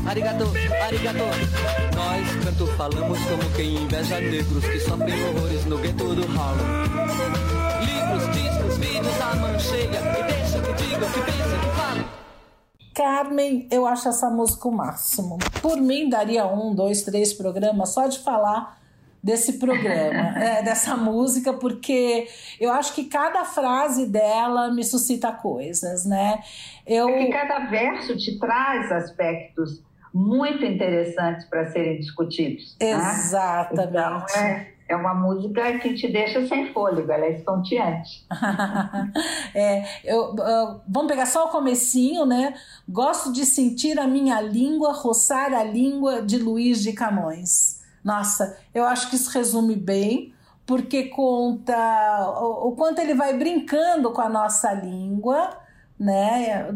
Arigato, arigato. Nós canto falamos como quem inveja negros que sofrem horrores no gueto do Harlem. Livros, discos, vídeos, a mancheia. E deixa que diga o que pensa, que fala. Carmen, eu acho essa música o máximo. Por mim, daria um, dois, três programas só de falar desse programa, é, dessa música, porque eu acho que cada frase dela me suscita coisas, né? Eu... É que cada verso te traz aspectos muito interessantes para serem discutidos. Né? Exatamente. Né? Então, é, é uma música que te deixa sem fôlego, ela é estonteante. é, eu, eu, vamos pegar só o comecinho, né? Gosto de sentir a minha língua roçar a língua de Luiz de Camões. Nossa, eu acho que isso resume bem, porque conta o, o quanto ele vai brincando com a nossa língua, né?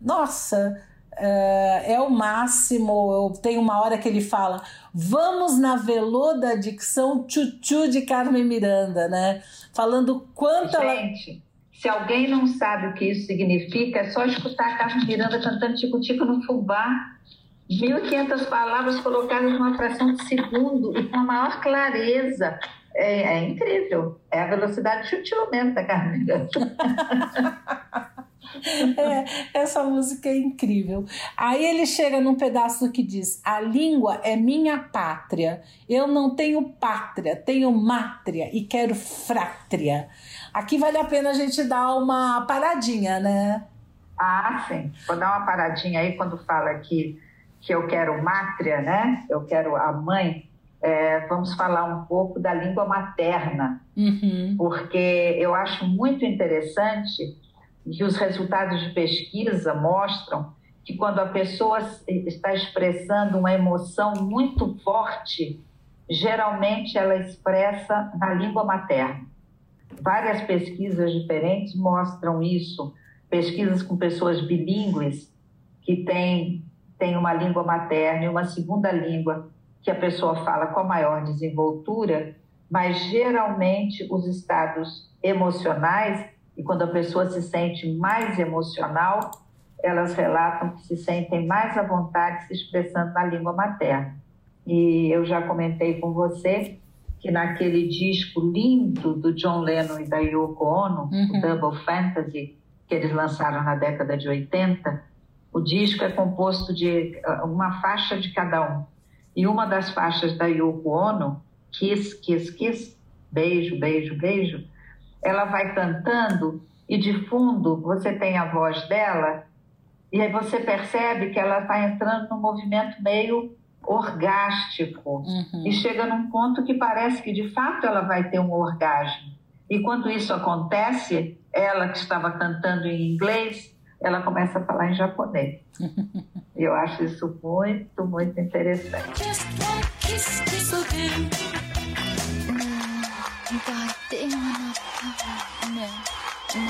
Nossa, é, é o máximo. Eu tenho uma hora que ele fala: vamos na veluda dicção tchutchu de Carmen Miranda, né? Falando quanto Gente, ela. Se alguém não sabe o que isso significa, é só escutar a Carmen Miranda cantando tico-tico no fubá. 1.500 palavras colocadas numa fração de segundo e com a maior clareza. É, é incrível. É a velocidade chutiu mesmo da Carmen Miranda. É, essa música é incrível. Aí ele chega num pedaço que diz: A língua é minha pátria. Eu não tenho pátria, tenho mátria e quero frátria. Aqui vale a pena a gente dar uma paradinha, né? Ah, sim. Vou dar uma paradinha aí quando fala que, que eu quero mátria, né? Eu quero a mãe. É, vamos falar um pouco da língua materna, uhum. porque eu acho muito interessante que os resultados de pesquisa mostram que quando a pessoa está expressando uma emoção muito forte, geralmente ela expressa na língua materna. Várias pesquisas diferentes mostram isso, pesquisas com pessoas bilíngues que têm, têm uma língua materna e uma segunda língua que a pessoa fala com a maior desenvoltura, mas geralmente os estados emocionais e quando a pessoa se sente mais emocional, elas relatam que se sentem mais à vontade se expressando na língua materna. E eu já comentei com você que naquele disco lindo do John Lennon e da Yoko Ono, uhum. o Double Fantasy, que eles lançaram na década de 80, o disco é composto de ah, uma faixa de cada um. E uma das faixas da Yoko Ono, Kiss, Kiss, Kiss, beijo, beijo, beijo, ela vai cantando e de fundo você tem a voz dela e aí você percebe que ela está entrando num movimento meio orgástico uhum. e chega num ponto que parece que de fato ela vai ter um orgasmo. E quando isso acontece, ela que estava cantando em inglês, ela começa a falar em japonês. Eu acho isso muito, muito interessante. ねえ、うん、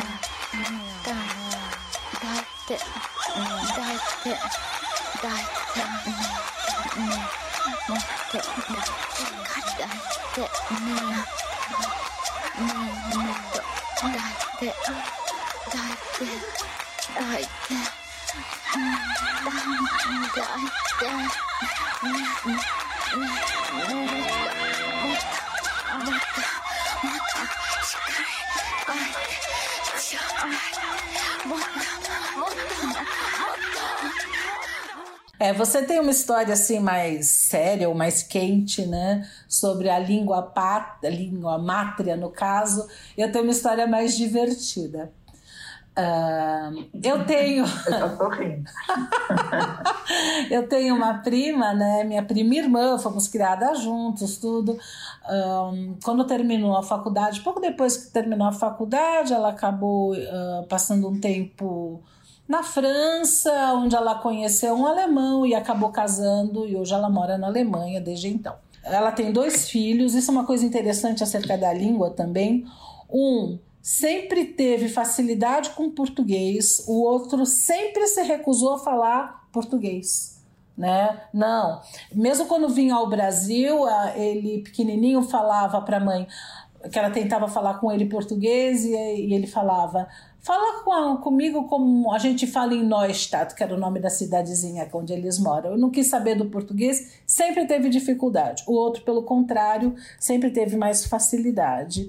だ、だいて、うん、だいて、だいて、うん、ねえ、持って、だいて、だいて、ねえ。Você tem uma história assim mais séria ou mais quente, né? Sobre a língua pátria, língua mátria, no caso. Eu tenho uma história mais divertida. Uh, eu tenho. Eu tô rindo. eu tenho uma prima, né? Minha prima e irmã, fomos criadas juntos, tudo. Um, quando terminou a faculdade, pouco depois que terminou a faculdade, ela acabou uh, passando um tempo na França, onde ela conheceu um alemão e acabou casando, e hoje ela mora na Alemanha desde então. Ela tem dois filhos, isso é uma coisa interessante acerca da língua também. Um sempre teve facilidade com português, o outro sempre se recusou a falar português. Né? Não, mesmo quando vinha ao Brasil, ele pequenininho falava para a mãe que ela tentava falar com ele português e, ele falava Fala com, comigo como a gente fala em Neustadt, que era o nome da cidadezinha onde eles moram. Eu não quis saber do português, sempre teve dificuldade. O outro, pelo contrário, sempre teve mais facilidade.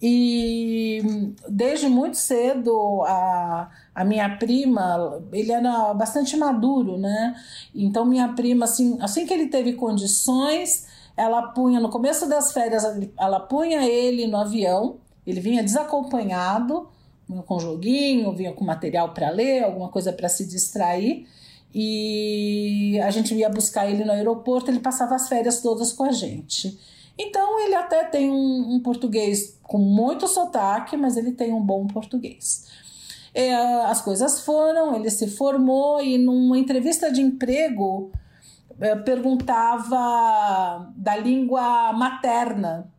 E desde muito cedo, a, a minha prima, ele era bastante maduro, né? Então, minha prima, assim, assim que ele teve condições, ela punha, no começo das férias, ela punha ele no avião, ele vinha desacompanhado, vinha com joguinho, vinha com material para ler, alguma coisa para se distrair. E a gente ia buscar ele no aeroporto, ele passava as férias todas com a gente. Então ele até tem um, um português com muito sotaque, mas ele tem um bom português. É, as coisas foram, ele se formou e numa entrevista de emprego é, perguntava da língua materna,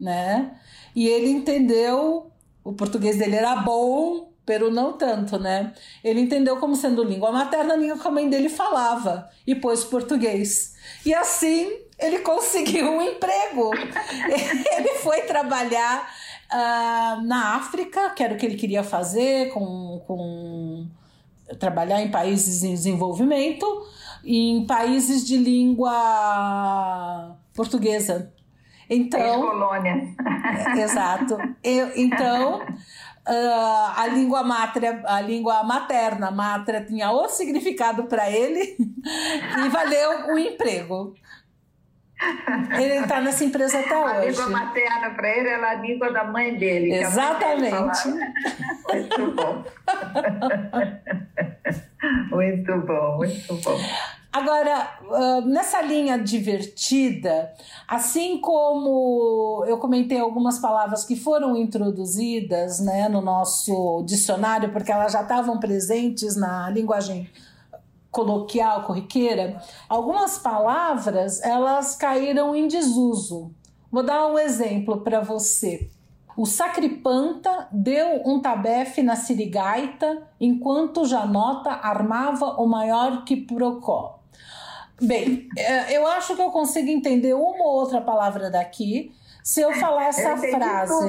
né? E ele entendeu, o português dele era bom, pero não tanto, né? Ele entendeu como sendo língua materna, a língua que a mãe dele falava, e pôs português. E assim ele conseguiu um emprego. ele foi trabalhar uh, na África, que era o que ele queria fazer, com, com trabalhar em países em desenvolvimento, em países de língua portuguesa. Então, colônia. Exato. Eu, então, uh, a língua mátria, a língua materna, mátria, tinha outro significado para ele e valeu o emprego. Ele está nessa empresa até a hoje. A língua materna para ele é a língua da mãe dele. Exatamente. Muito bom. muito bom, muito bom. Agora, nessa linha divertida, assim como eu comentei algumas palavras que foram introduzidas né, no nosso dicionário, porque elas já estavam presentes na linguagem coloquial, corriqueira, algumas palavras elas caíram em desuso. Vou dar um exemplo para você. O sacripanta deu um tabefe na sirigaita, enquanto Janota armava o maior que Procó. Bem, eu acho que eu consigo entender uma ou outra palavra daqui, se eu falar essa eu frase.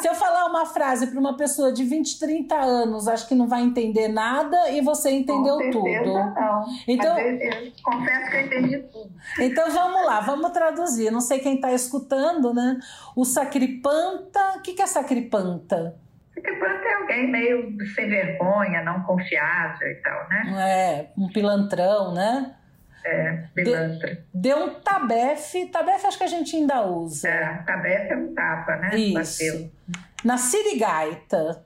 Se eu falar uma frase para uma pessoa de 20, 30 anos, acho que não vai entender nada e você entendeu Com certeza, tudo. Não. Então, eu, eu confesso que eu entendi tudo. Então vamos lá, vamos traduzir. Não sei quem está escutando, né? O sacripanta. O que, que é sacripanta? Sacripanta é alguém meio sem vergonha, não confiável e tal, né? É, um pilantrão, né? É, pilantra. Deu um tabefe. Tabefe acho que a gente ainda usa. É, tabefe é um tapa, né? Isso. Bateu. Na sirigaita.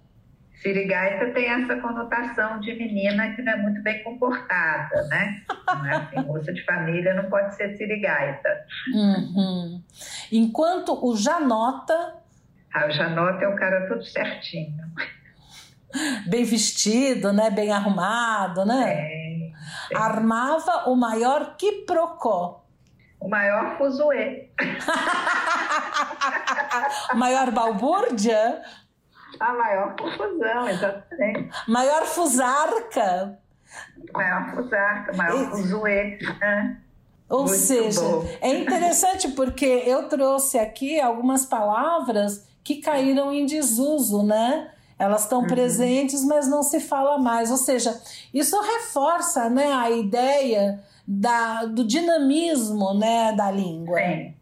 Sirigaita tem essa conotação de menina que não é muito bem comportada, né? Não é assim, moça de família não pode ser sirigaita. Uhum. Enquanto o janota. Ah, o janota é o cara todo certinho. Bem vestido, né? Bem arrumado, né? É. Armava o maior quiprocó. O maior fuzuê. o maior balbúrdia. A maior confusão, exatamente. Maior fusarca. Maior fusarca, maior fuzuê. Né? Ou Muito seja, bom. é interessante porque eu trouxe aqui algumas palavras que caíram em desuso, né? Elas estão Uhum. presentes, mas não se fala mais. Ou seja, isso reforça né, a ideia da, do dinamismo né, da língua. Sim,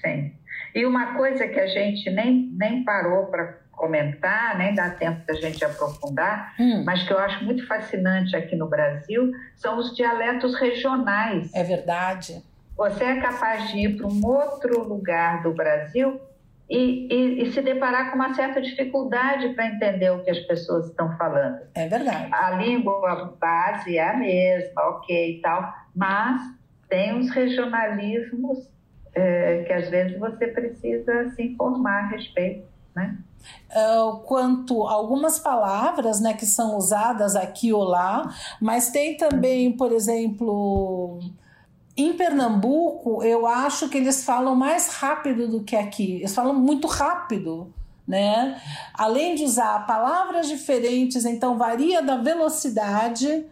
sim. E uma coisa que a gente nem, nem parou para comentar, nem dá tempo da gente aprofundar, Hum. mas que eu acho muito fascinante aqui no Brasil, são os dialetos regionais. É verdade. Você é capaz de ir para um outro lugar do Brasil e, e, e se deparar com uma certa dificuldade para entender o que as pessoas estão falando. É verdade. A língua base é a mesma, ok e tal, mas tem uns regionalismos é, que às vezes você precisa se informar a respeito, né? Uh, quanto algumas palavras né, que são usadas aqui ou lá, mas tem também, por exemplo, em Pernambuco, eu acho que eles falam mais rápido do que aqui. Eles falam muito rápido, né? Além de usar palavras diferentes, então varia da velocidade.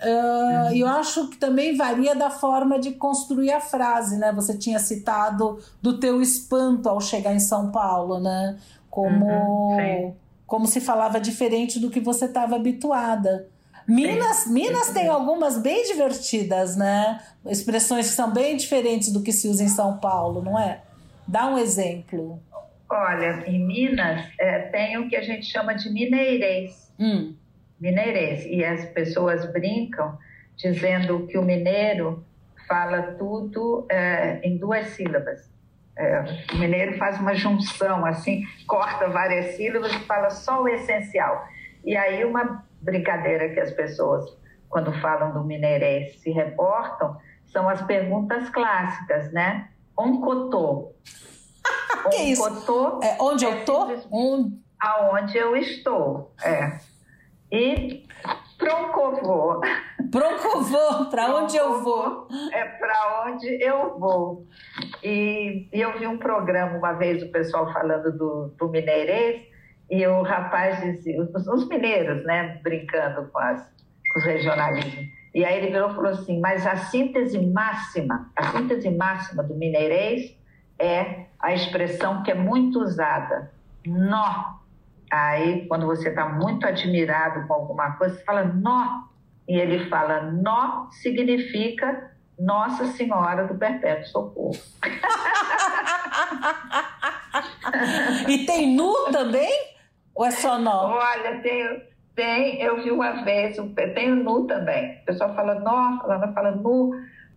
Uh, E eu acho que também varia da forma de construir a frase, né? Você tinha citado do teu espanto ao chegar em São Paulo, né? Como, Uhum, como se falava diferente do que você estava habituada. Minas, Minas tem algumas bem divertidas, né? Expressões que são bem diferentes do que se usa em São Paulo, não é? Dá um exemplo. Olha, em Minas é, tem o que a gente chama de mineirês. Hum, Mineirês. E as pessoas brincam dizendo que o mineiro fala tudo é, em duas sílabas. É, o mineiro faz uma junção, assim, corta várias sílabas e fala só o essencial. E aí uma brincadeira que as pessoas, quando falam do mineirês, se reportam, são as perguntas clássicas, né? Cotô. que um isso? É, onde eu tô? Um... Aonde eu estou, é. E Proncovô. Proncovô, para onde eu vou? É para onde eu vou. E, e, eu vi um programa uma vez, o pessoal falando do, do mineirês, e o rapaz dizia, os, os mineiros, né, brincando com, as, com os regionalismos. E aí ele virou e falou assim: mas a síntese máxima, a síntese máxima do mineirês é a expressão que é muito usada, nó. Aí, quando você está muito admirado com alguma coisa, você fala nó. E ele fala nó significa Nossa Senhora do Perpétuo Socorro. e tem nu também? Ou é só nó? Olha, tem, tem eu vi uma vez, tem o nu também. O pessoal fala nó, fala, fala nu.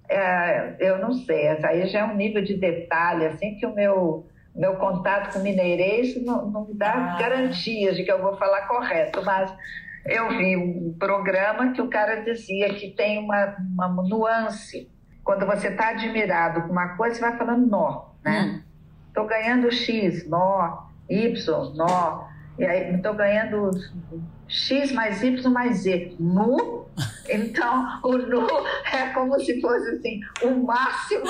É, eu não sei, essa aí já é um nível de detalhe, assim, que o meu meu contato com mineirês não, não dá ah. garantias de que eu vou falar correto, mas eu vi um programa que o cara dizia que tem uma, uma nuance. Quando você está admirado com uma coisa, você vai falando nó, né? Estou hum. ganhando X, nó, Y, nó. E aí, estou ganhando X mais Y mais Z. Nu. Então, o nu é como se fosse assim, o máximo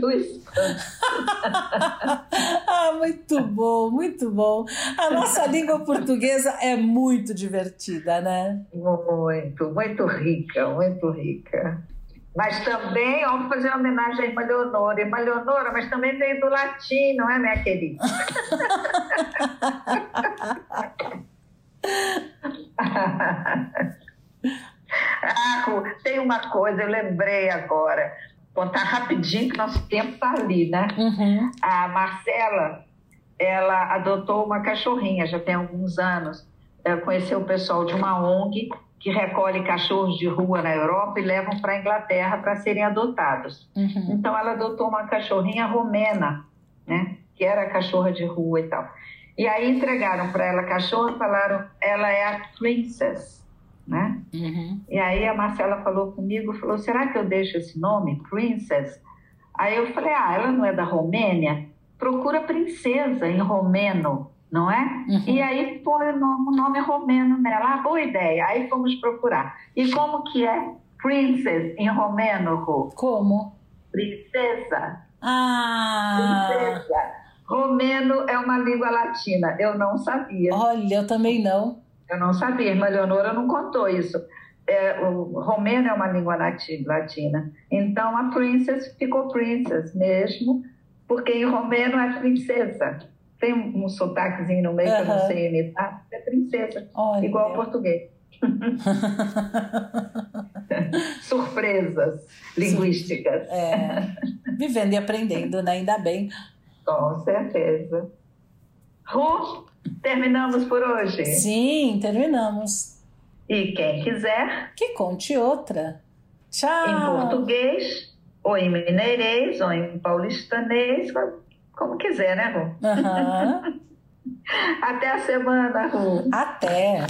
do espanto. ah, muito bom, muito bom. A nossa língua portuguesa é muito divertida, né? Muito, muito rica, muito rica. Mas também, vamos fazer uma homenagem a Irmã Leonora. Irmã Leonora, mas também veio do latim, não é, minha querida? ah, tem uma coisa, eu lembrei agora. Contar rapidinho que nosso tempo está ali, né? Uhum. A Marcela, ela adotou uma cachorrinha já tem alguns anos. Ela conheceu o pessoal de uma ONG que recolhe cachorros de rua na Europa e levam para a Inglaterra para serem adotados. Uhum. Então ela adotou uma cachorrinha romena, né? Que era cachorra de rua e tal. E aí entregaram para ela a cachorra e falaram, ela é a princess, né? Uhum. E aí a Marcela falou comigo, falou, será que eu deixo esse nome, princess? Aí eu falei, ah, ela não é da Romênia? Procura princesa em romeno, não é? Uhum. E aí põe o nome, o nome romeno nela. Ah, boa ideia. Aí fomos procurar. E como que é princess em romeno, Ru? Como? Princesa. Ah! Princesa. Romeno é uma língua latina. Eu não sabia. Olha, eu também não. Eu não sabia. Irmã Leonora não contou isso. É, o romeno é uma língua latina. Então a princess ficou princess mesmo, porque em romeno é princesa. Tem um, um sotaquezinho no meio uhum. que eu não sei imitar. É princesa, Olha. igual ao português. Surpresas linguísticas. É. Vivendo e aprendendo, né? Ainda bem. Com certeza. Ru, terminamos por hoje? Sim, terminamos. E quem quiser. Que conte outra. Tchau. Em português, ou em mineirês, ou em paulistanês, como quiser, né, Ru? Uhum. Até a semana, Ru. Até.